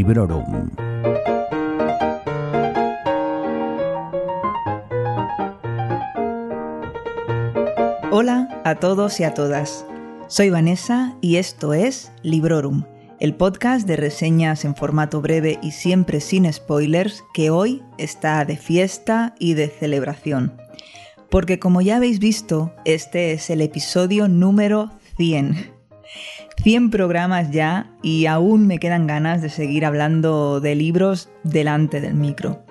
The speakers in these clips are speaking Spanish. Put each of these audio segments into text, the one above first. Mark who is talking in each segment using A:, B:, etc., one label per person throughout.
A: Librorum.
B: Hola a todos y a todas. Soy Vanessa y esto es Librorum, el podcast de reseñas en formato breve y siempre sin spoilers que hoy está de fiesta y de celebración. Porque como ya habéis visto, este es el episodio número 100. 100 programas ya y aún me quedan ganas de seguir hablando de libros delante del micro.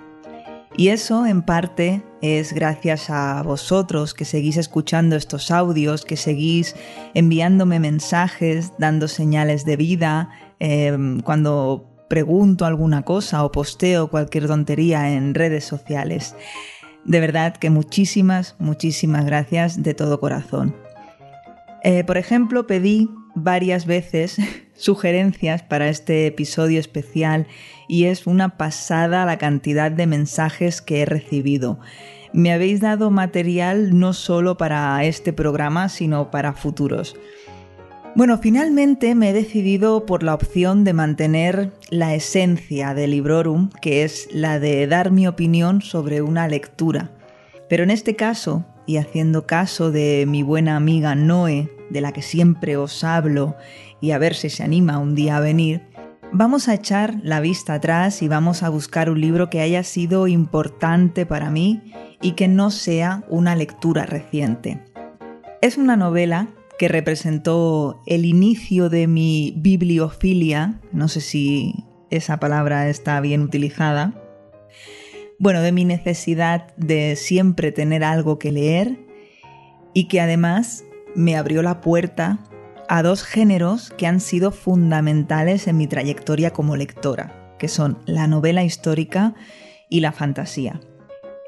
B: Y eso en parte es gracias a vosotros que seguís escuchando estos audios, que seguís enviándome mensajes, dando señales de vida, em, cuando pregunto alguna cosa o posteo cualquier tontería en redes sociales. De verdad que muchísimas, muchísimas gracias de todo corazón. Eh, por ejemplo, pedí varias veces sugerencias para este episodio especial y es una pasada la cantidad de mensajes que he recibido. Me habéis dado material no solo para este programa, sino para futuros. Bueno, finalmente me he decidido por la opción de mantener la esencia de Librorum, que es la de dar mi opinión sobre una lectura. Pero en este caso, y haciendo caso de mi buena amiga Noé, de la que siempre os hablo, y a ver si se anima un día a venir, vamos a echar la vista atrás y vamos a buscar un libro que haya sido importante para mí y que no sea una lectura reciente. Es una novela que representó el inicio de mi bibliofilia, no sé si esa palabra está bien utilizada, bueno, de mi necesidad de siempre tener algo que leer y que además me abrió la puerta a dos géneros que han sido fundamentales en mi trayectoria como lectora, que son la novela histórica y la fantasía.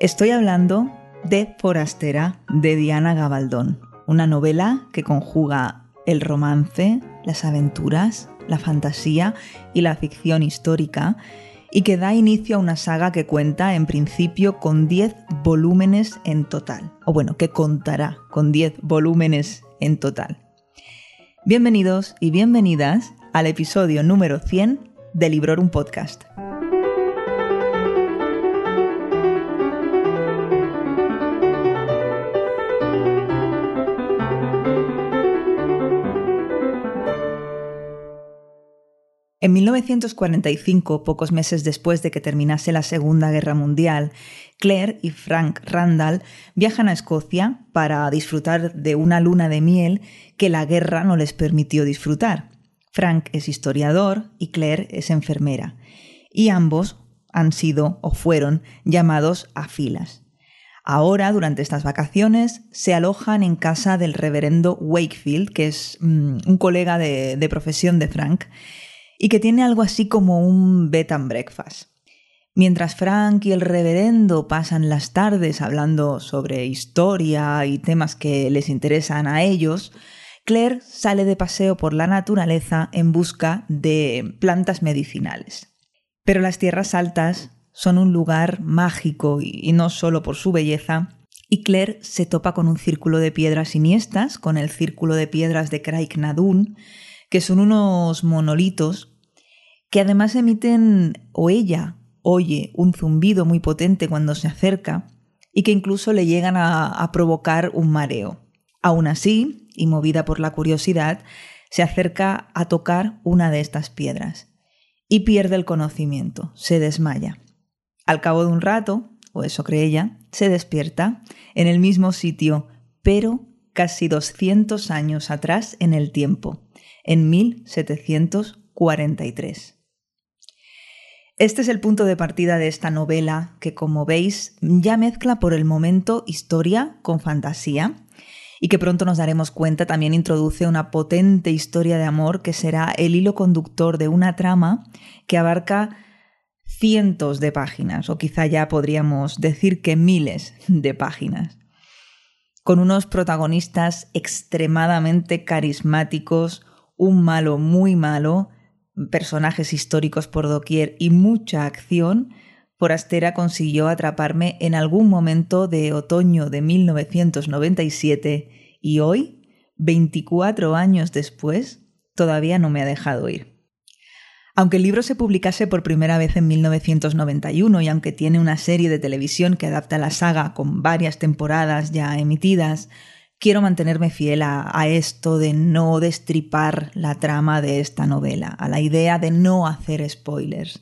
B: Estoy hablando de Forastera de Diana Gabaldón, una novela que conjuga el romance, las aventuras, la fantasía y la ficción histórica y que da inicio a una saga que cuenta en principio con 10 volúmenes en total, o bueno, que contará con 10 volúmenes en total. Bienvenidos y bienvenidas al episodio número 100 de Librorum Podcast. En 1945, pocos meses después de que terminase la Segunda Guerra Mundial, Claire y Frank Randall viajan a Escocia para disfrutar de una luna de miel que la guerra no les permitió disfrutar. Frank es historiador y Claire es enfermera, y ambos han sido o fueron llamados a filas. Ahora, durante estas vacaciones, se alojan en casa del reverendo Wakefield, que es mm, un colega de, de profesión de Frank, y que tiene algo así como un bed and breakfast. Mientras Frank y el reverendo pasan las tardes hablando sobre historia y temas que les interesan a ellos, Claire sale de paseo por la naturaleza en busca de plantas medicinales. Pero las tierras altas son un lugar mágico y no solo por su belleza, y Claire se topa con un círculo de piedras siniestras, con el círculo de piedras de Craig Nadun, que son unos monolitos que además emiten, o ella oye un zumbido muy potente cuando se acerca, y que incluso le llegan a, provocar un mareo. Aún así, y movida por la curiosidad, se acerca a tocar una de estas piedras y pierde el conocimiento, se desmaya. Al cabo de un rato, o eso cree ella, se despierta en el mismo sitio, pero casi 200 años atrás en el tiempo, en 1743. Este es el punto de partida de esta novela que, como veis, ya mezcla por el momento historia con fantasía y que pronto nos daremos cuenta también introduce una potente historia de amor que será el hilo conductor de una trama que abarca cientos de páginas, o quizá ya podríamos decir que miles de páginas, con unos protagonistas extremadamente carismáticos, un malo muy malo, personajes históricos por doquier y mucha acción, Forastera consiguió atraparme en algún momento de otoño de 1997 y hoy, 24 años después, todavía no me ha dejado ir. Aunque el libro se publicase por primera vez en 1991 y aunque tiene una serie de televisión que adapta la saga con varias temporadas ya emitidas, quiero mantenerme fiel a, esto de no destripar la trama de esta novela, a la idea de no hacer spoilers.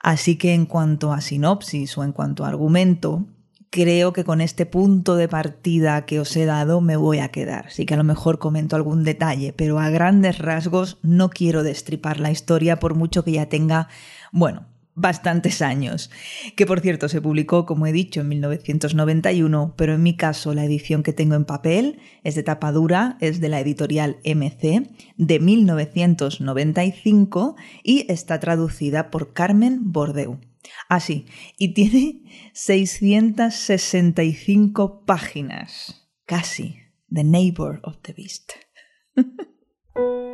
B: Así que en cuanto a sinopsis o en cuanto a argumento, creo que con este punto de partida que os he dado me voy a quedar. Sí que a lo mejor comento algún detalle, pero a grandes rasgos no quiero destripar la historia por mucho que ya tenga, bueno, bastantes años. Que por cierto se publicó, como he dicho, en 1991, pero en mi caso la edición que tengo en papel es de tapa dura, es de la editorial MC de 1995 y está traducida por Carmen Bordeu. Así, ah, y tiene 665 páginas. Casi. The Neighbor of the Beast.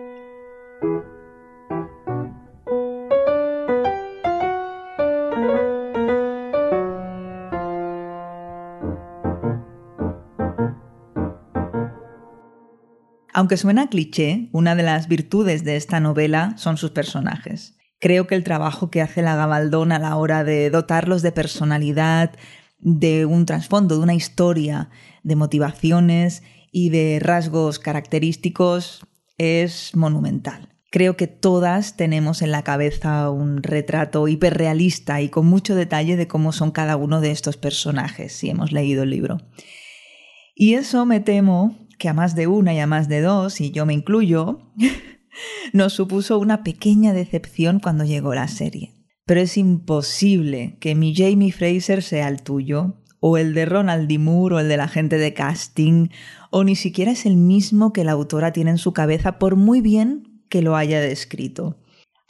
B: Aunque suena cliché, una de las virtudes de esta novela son sus personajes. Creo que el trabajo que hace la Gabaldón a la hora de dotarlos de personalidad, de un trasfondo, de una historia, de motivaciones y de rasgos característicos es monumental. Creo que todas tenemos en la cabeza un retrato hiperrealista y con mucho detalle de cómo son cada uno de estos personajes, si hemos leído el libro. Y eso me temo que a más de una y a más de dos, y yo me incluyo, nos supuso una pequeña decepción cuando llegó la serie. Pero es imposible que mi Jamie Fraser sea el tuyo, o el de Ronald D. Moore, o el de la gente de casting, o ni siquiera es el mismo que la autora tiene en su cabeza, por muy bien que lo haya descrito.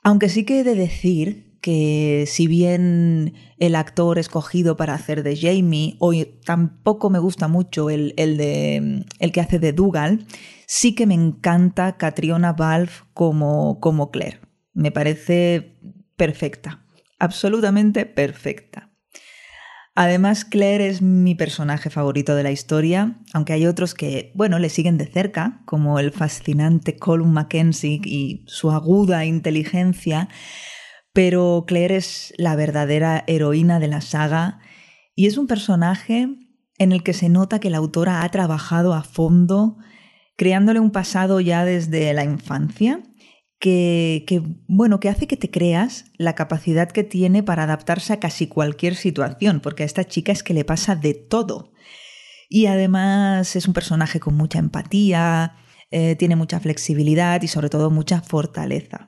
B: Aunque sí que he de decir que si bien el actor escogido para hacer de Jamie, o tampoco me gusta mucho el, el, de, el que hace de Dougal, sí que me encanta Catriona Valve como, como Claire. Me parece perfecta, absolutamente perfecta. Además, Claire es mi personaje favorito de la historia, aunque hay otros que, bueno, le siguen de cerca, como el fascinante Colin Mackenzie y su aguda inteligencia, pero Claire es la verdadera heroína de la saga y es un personaje en el que se nota que la autora ha trabajado a fondo creándole un pasado ya desde la infancia que, bueno, que hace que te creas la capacidad que tiene para adaptarse a casi cualquier situación, porque a esta chica es que le pasa de todo. Y además es un personaje con mucha empatía, eh, tiene mucha flexibilidad y sobre todo mucha fortaleza.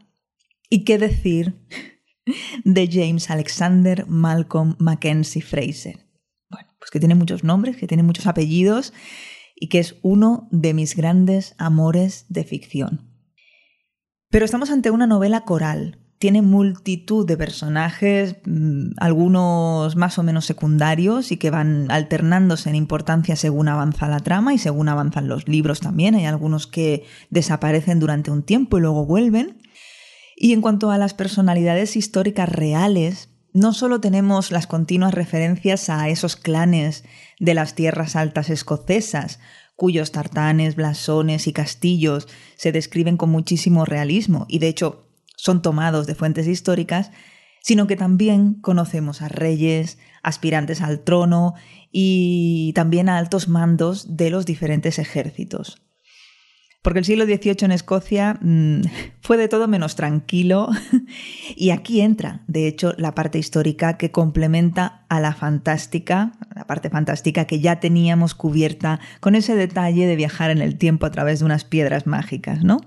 B: ¿Y qué decir de James Alexander Malcolm Mackenzie Fraser? Bueno, pues que tiene muchos nombres, que tiene muchos apellidos y que es uno de mis grandes amores de ficción. Pero estamos ante una novela coral. Tiene multitud de personajes, mm, algunos más o menos secundarios y que van alternándose en importancia según avanza la trama y según avanzan los libros también. Hay algunos que desaparecen durante un tiempo y luego vuelven. Y en cuanto a las personalidades históricas reales, no solo tenemos las continuas referencias a esos clanes de las tierras altas escocesas, cuyos tartanes, blasones y castillos se describen con muchísimo realismo y de hecho son tomados de fuentes históricas, sino que también conocemos a reyes, aspirantes al trono y también a altos mandos de los diferentes ejércitos. Porque el siglo XVIII en Escocia mm, fue de todo menos tranquilo y aquí entra, de hecho, la parte histórica que complementa a la fantástica, la parte fantástica que ya teníamos cubierta con ese detalle de viajar en el tiempo a través de unas piedras mágicas, ¿no?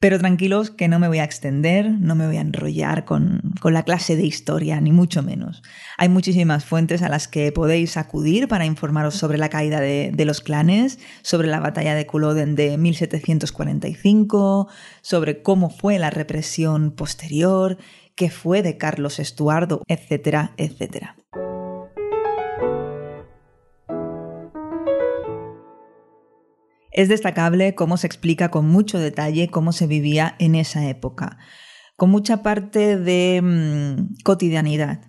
B: Pero tranquilos que no me voy a extender, no me voy a enrollar con, la clase de historia, ni mucho menos. Hay muchísimas fuentes a las que podéis acudir para informaros sobre la caída de, de los clanes, sobre la batalla de Culloden de 1745, sobre cómo fue la represión posterior, qué fue de Carlos Estuardo, etcétera, etcétera. Es destacable cómo se explica con mucho detalle cómo se vivía en esa época, con mucha parte de mm, cotidianidad.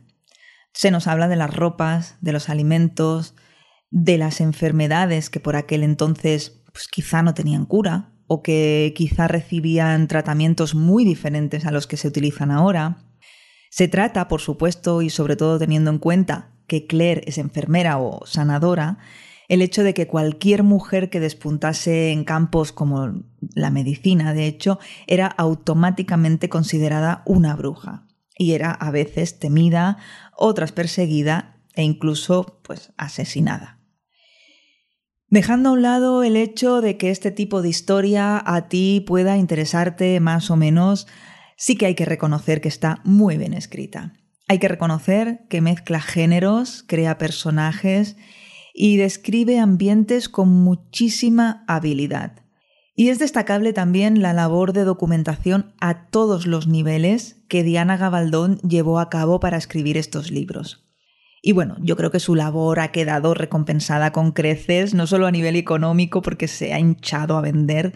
B: Se nos habla de las ropas, de los alimentos, de las enfermedades que por aquel entonces pues, quizá no tenían cura o que quizá recibían tratamientos muy diferentes a los que se utilizan ahora. Se trata, por supuesto, y sobre todo teniendo en cuenta que Claire es enfermera o sanadora, el hecho de que cualquier mujer que despuntase en campos como la medicina, de hecho, era automáticamente considerada una bruja y era a veces temida, otras perseguida e incluso pues asesinada. Dejando a un lado el hecho de que este tipo de historia a ti pueda interesarte más o menos, sí que hay que reconocer que está muy bien escrita. Hay que reconocer que mezcla géneros, crea personajes y describe ambientes con muchísima habilidad. Y es destacable también la labor de documentación a todos los niveles que Diana Gabaldón llevó a cabo para escribir estos libros. Y bueno, yo creo que su labor ha quedado recompensada con creces, no solo a nivel económico porque se ha hinchado a vender,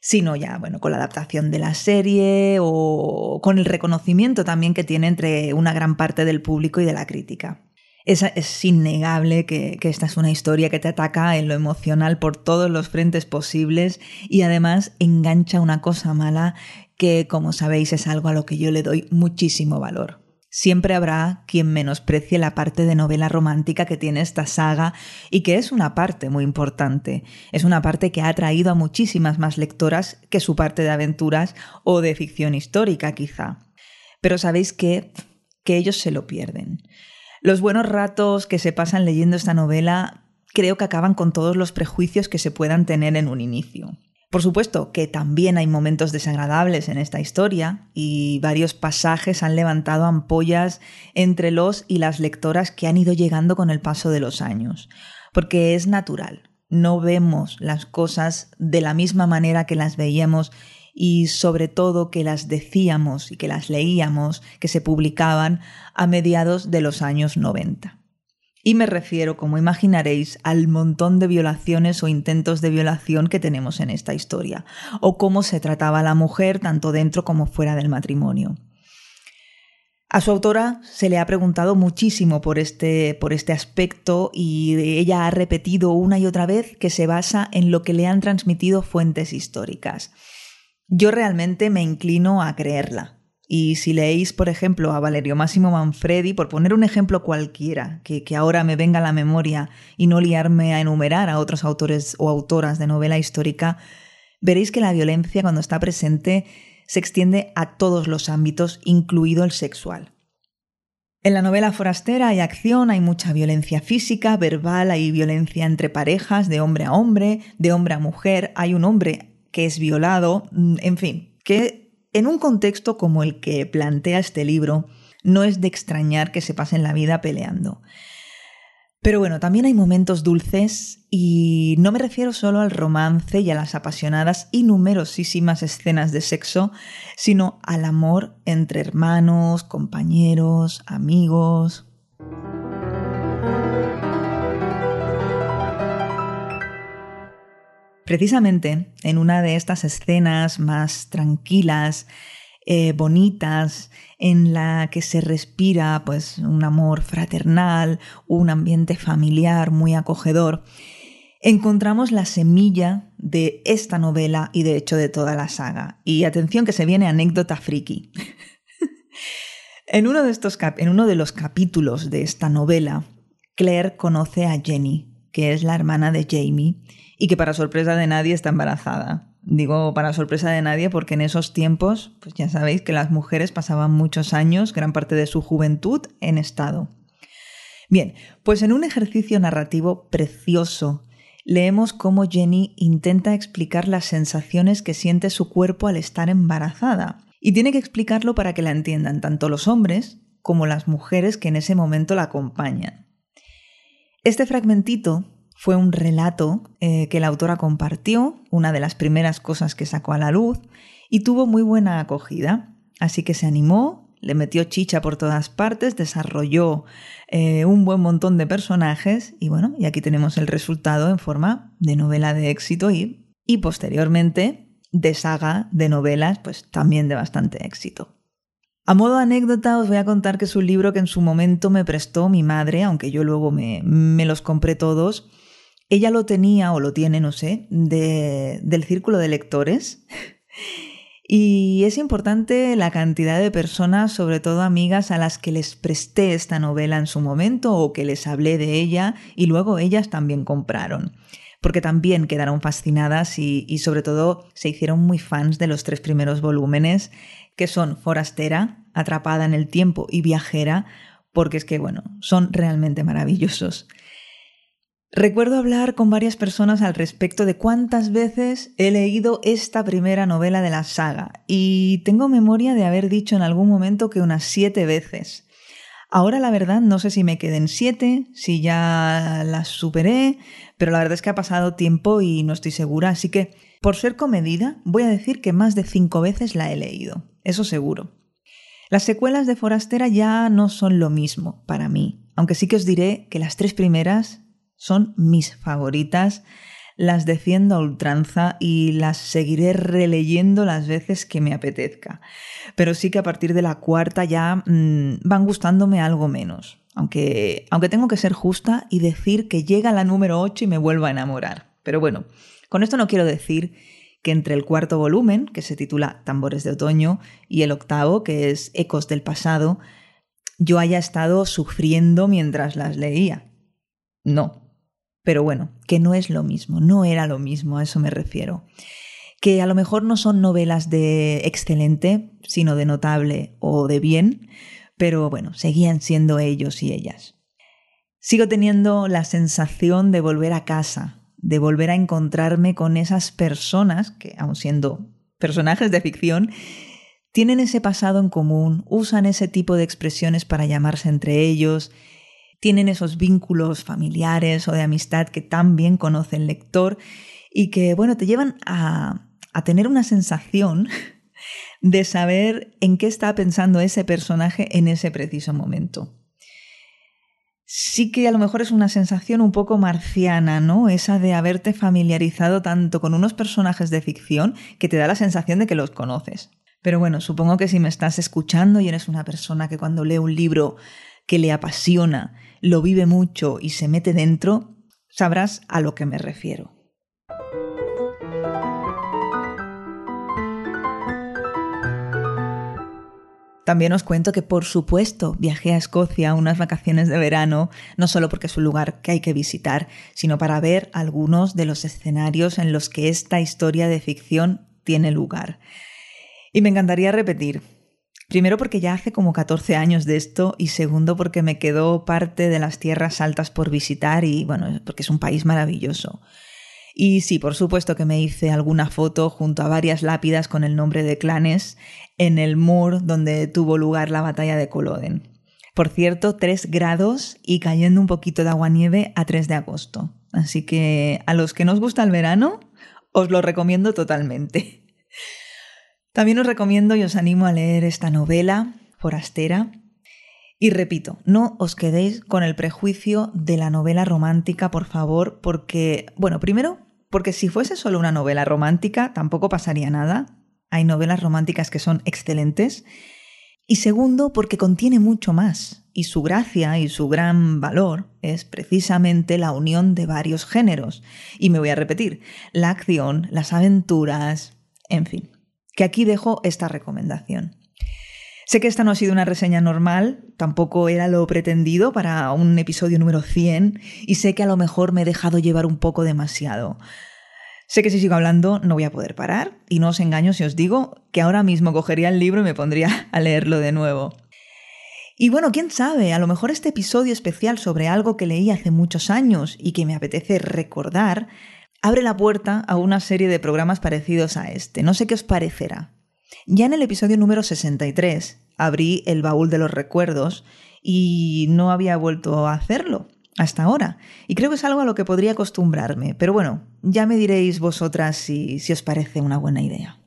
B: sino ya, bueno, con la adaptación de la serie o con el reconocimiento también que tiene entre una gran parte del público y de la crítica. Es, innegable que, que, esta es una historia que te ataca en lo emocional por todos los frentes posibles y además engancha una cosa mala que, como sabéis, es algo a lo que yo le doy muchísimo valor. Siempre habrá quien menosprecie la parte de novela romántica que tiene esta saga y que es una parte muy importante. Es una parte que ha atraído a muchísimas más lectoras que su parte de aventuras o de ficción histórica quizá. Pero sabéis que, que ellos se lo pierden. Los buenos ratos que se pasan leyendo esta novela creo que acaban con todos los prejuicios que se puedan tener en un inicio. Por supuesto que también hay momentos desagradables en esta historia y varios pasajes han levantado ampollas entre los y las lectoras que han ido llegando con el paso de los años, porque es natural, no vemos las cosas de la misma manera que las veíamos y sobre todo que las decíamos y que las leíamos, que se publicaban a mediados de los años 90. Y me refiero, como imaginaréis, al montón de violaciones o intentos de violación que tenemos en esta historia, o cómo se trataba a la mujer tanto dentro como fuera del matrimonio. A su autora se le ha preguntado muchísimo por este, por este aspecto y ella ha repetido una y otra vez que se basa en lo que le han transmitido fuentes históricas. Yo realmente me inclino a creerla. Y si leéis, por ejemplo, a Valerio Máximo Manfredi, por poner un ejemplo cualquiera, que, que, ahora me venga a la memoria y no liarme a enumerar a otros autores o autoras de novela histórica, veréis que la violencia cuando está presente se extiende a todos los ámbitos, incluido el sexual. En la novela forastera hay acción, hay mucha violencia física, verbal, hay violencia entre parejas, de hombre a hombre, de hombre a mujer, hay un hombre que es violado, mm, en fin, que en un contexto como el que plantea este libro, no es de extrañar que se pasen la vida peleando. Pero bueno, también hay momentos dulces y no me refiero solo al romance y a las apasionadas y numerosísimas escenas de sexo, sino al amor entre hermanos, compañeros, amigos. Precisamente en una de estas escenas más tranquilas, eh, bonitas, en la que se respira pues un amor fraternal, un ambiente familiar muy acogedor, encontramos la semilla de esta novela y de hecho de toda la saga. Y atención que se viene anécdota friki. en, uno de estos en uno de los capítulos de esta novela, Claire conoce a Jenny, que es la hermana de Jamie, y que para sorpresa de nadie está embarazada. Digo para sorpresa de nadie porque en esos tiempos, pues ya sabéis que las mujeres pasaban muchos años, gran parte de su juventud, en estado. Bien, pues en un ejercicio narrativo precioso, leemos cómo Jenny intenta explicar las sensaciones que siente su cuerpo al estar embarazada. Y tiene que explicarlo para que la entiendan tanto los hombres como las mujeres que en ese momento la acompañan. Este fragmentito fue un relato eh, que la autora compartió, una de las primeras cosas que sacó a la luz, y tuvo muy buena acogida. Así que se animó, le metió chicha por todas partes, desarrolló eh, un buen montón de personajes y bueno, y aquí tenemos el resultado en forma de novela de éxito y, y posteriormente de saga de novelas, pues también de bastante éxito. A modo anécdota os voy a contar que es un libro que en su momento me prestó mi madre, aunque yo luego me, me los compré todos, Ella lo tenía o lo tiene, no sé, del círculo de lectores. Y es importante la cantidad de personas, sobre todo amigas, a las que les presté esta novela en su momento o que les hablé de ella y luego ellas también compraron. Porque también quedaron fascinadas y, sobre todo se hicieron muy fans de los tres primeros volúmenes, que son Forastera, Atrapada en el Tiempo y Viajera, porque es que, bueno, son realmente maravillosos. Recuerdo hablar con varias personas al respecto de cuántas veces he leído esta primera novela de la saga y tengo memoria de haber dicho en algún momento que unas siete veces. Ahora la verdad no sé si me queden siete, si ya las superé, pero la verdad es que ha pasado tiempo y no estoy segura, así que por ser comedida voy a decir que más de cinco veces la he leído, eso seguro. Las secuelas de Forastera ya no son lo mismo para mí, aunque sí que os diré que las tres primeras son mis favoritas, las defiendo a ultranza y las seguiré releyendo las veces que me apetezca. Pero sí que a partir de la cuarta ya mm, van gustándome algo menos. Aunque, aunque tengo que ser justa y decir que llega la número 8 y me vuelvo a enamorar. Pero bueno, con esto no quiero decir que entre el cuarto volumen, que se titula Tambores de Otoño, y el octavo, que es Ecos del Pasado, yo haya estado sufriendo mientras las leía. No, pero bueno, que no es lo mismo, no era lo mismo, a eso me refiero. Que a lo mejor no son novelas de excelente, sino de notable o de bien, pero bueno, seguían siendo ellos y ellas. Sigo teniendo la sensación de volver a casa, de volver a encontrarme con esas personas que, aun siendo personajes de ficción, tienen ese pasado en común, usan ese tipo de expresiones para llamarse entre ellos tienen esos vínculos familiares o de amistad que tan bien conoce el lector y que, bueno, te llevan a, a tener una sensación de saber en qué está pensando ese personaje en ese preciso momento. Sí que a lo mejor es una sensación un poco marciana, ¿no? Esa de haberte familiarizado tanto con unos personajes de ficción que te da la sensación de que los conoces. Pero bueno, supongo que si me estás escuchando y eres una persona que cuando lee un libro que le apasiona, lo vive mucho y se mete dentro, sabrás a lo que me refiero. También os cuento que, por supuesto, viajé a Escocia unas vacaciones de verano, no solo porque es un lugar que hay que visitar, sino para ver algunos de los escenarios en los que esta historia de ficción tiene lugar. Y me encantaría repetir, Primero porque ya hace como 14 años de esto y segundo porque me quedó parte de las tierras altas por visitar y bueno, porque es un país maravilloso. Y sí, por supuesto que me hice alguna foto junto a varias lápidas con el nombre de clanes en el Moor donde tuvo lugar la batalla de Culloden. Por cierto, 3 grados y cayendo un poquito de agua-nieve a 3 de agosto. Así que a los que nos gusta el verano, os lo recomiendo totalmente. También os recomiendo y os animo a leer esta novela, Forastera. Y repito, no os quedéis con el prejuicio de la novela romántica, por favor, porque, bueno, primero, porque si fuese solo una novela romántica, tampoco pasaría nada. Hay novelas románticas que son excelentes. Y segundo, porque contiene mucho más. Y su gracia y su gran valor es precisamente la unión de varios géneros. Y me voy a repetir, la acción, las aventuras, en fin que aquí dejo esta recomendación. Sé que esta no ha sido una reseña normal, tampoco era lo pretendido para un episodio número 100 y sé que a lo mejor me he dejado llevar un poco demasiado. Sé que si sigo hablando no voy a poder parar y no os engaño si os digo que ahora mismo cogería el libro y me pondría a leerlo de nuevo. Y bueno, quién sabe, a lo mejor este episodio especial sobre algo que leí hace muchos años y que me apetece recordar abre la puerta a una serie de programas parecidos a este. No sé qué os parecerá. Ya en el episodio número 63 abrí el baúl de los recuerdos y no había vuelto a hacerlo hasta ahora. Y creo que es algo a lo que podría acostumbrarme. Pero bueno, ya me diréis vosotras si, si os parece una buena idea.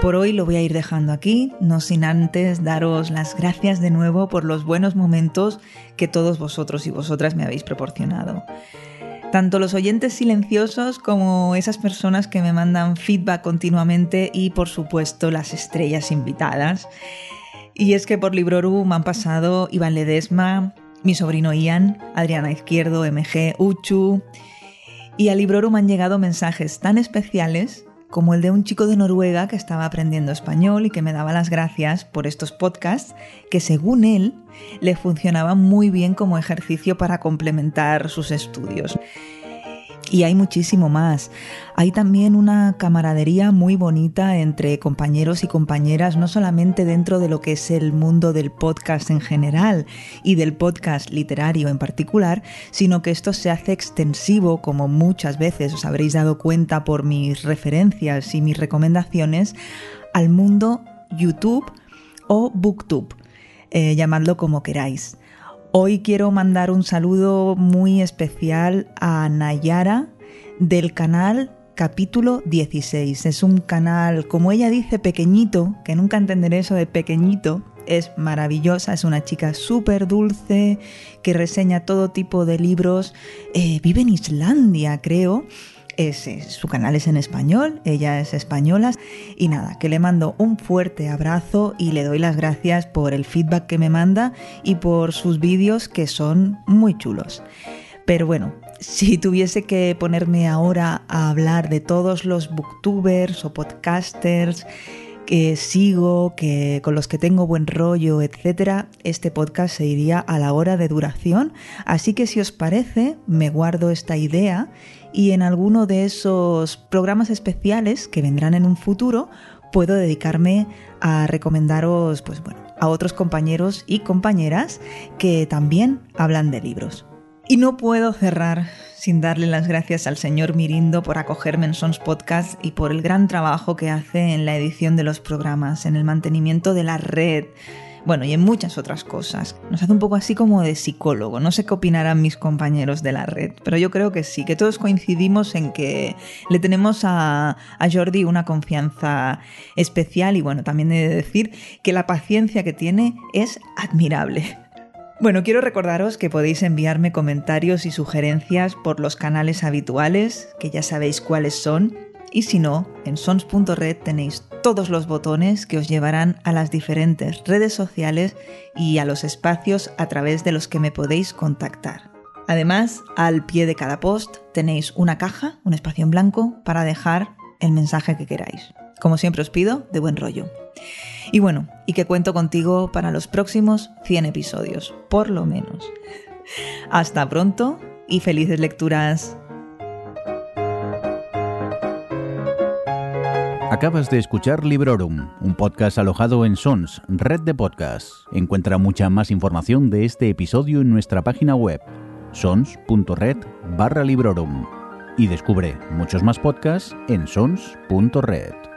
B: Por hoy lo voy a ir dejando aquí, no sin antes daros las gracias de nuevo por los buenos momentos que todos vosotros y vosotras me habéis proporcionado. Tanto los oyentes silenciosos como esas personas que me mandan feedback continuamente y por supuesto las estrellas invitadas. Y es que por Librorum han pasado Iván Ledesma, mi sobrino Ian, Adriana Izquierdo, MG, Uchu. Y al Librorum han llegado mensajes tan especiales como el de un chico de Noruega que estaba aprendiendo español y que me daba las gracias por estos podcasts que según él le funcionaban muy bien como ejercicio para complementar sus estudios. Y hay muchísimo más. Hay también una camaradería muy bonita entre compañeros y compañeras, no solamente dentro de lo que es el mundo del podcast en general y del podcast literario en particular, sino que esto se hace extensivo, como muchas veces os habréis dado cuenta por mis referencias y mis recomendaciones, al mundo YouTube o Booktube, eh, llamadlo como queráis. Hoy quiero mandar un saludo muy especial a Nayara del canal capítulo 16. Es un canal, como ella dice, pequeñito, que nunca entenderé eso de pequeñito. Es maravillosa, es una chica súper dulce que reseña todo tipo de libros. Eh, vive en Islandia, creo su canal es en español, ella es española y nada, que le mando un fuerte abrazo y le doy las gracias por el feedback que me manda y por sus vídeos que son muy chulos. Pero bueno, si tuviese que ponerme ahora a hablar de todos los booktubers o podcasters que sigo, que con los que tengo buen rollo, etcétera, este podcast se iría a la hora de duración. Así que si os parece, me guardo esta idea y en alguno de esos programas especiales que vendrán en un futuro, puedo dedicarme a recomendaros, pues bueno, a otros compañeros y compañeras que también hablan de libros. Y no puedo cerrar sin darle las gracias al señor Mirindo por acogerme en Sons Podcast y por el gran trabajo que hace en la edición de los programas, en el mantenimiento de la red, bueno, y en muchas otras cosas. Nos hace un poco así como de psicólogo. No sé qué opinarán mis compañeros de la red, pero yo creo que sí, que todos coincidimos en que le tenemos a, a Jordi una confianza especial y bueno, también he de decir que la paciencia que tiene es admirable. Bueno, quiero recordaros que podéis enviarme comentarios y sugerencias por los canales habituales, que ya sabéis cuáles son, y si no, en sons.red tenéis todos los botones que os llevarán a las diferentes redes sociales y a los espacios a través de los que me podéis contactar. Además, al pie de cada post tenéis una caja, un espacio en blanco, para dejar el mensaje que queráis. Como siempre os pido, de buen rollo. Y bueno, y que cuento contigo para los próximos 100 episodios, por lo menos. Hasta pronto y felices lecturas.
A: Acabas de escuchar Librorum, un podcast alojado en Sons, red de podcasts. Encuentra mucha más información de este episodio en nuestra página web, sons.red barra Librorum. Y descubre muchos más podcasts en sons.red.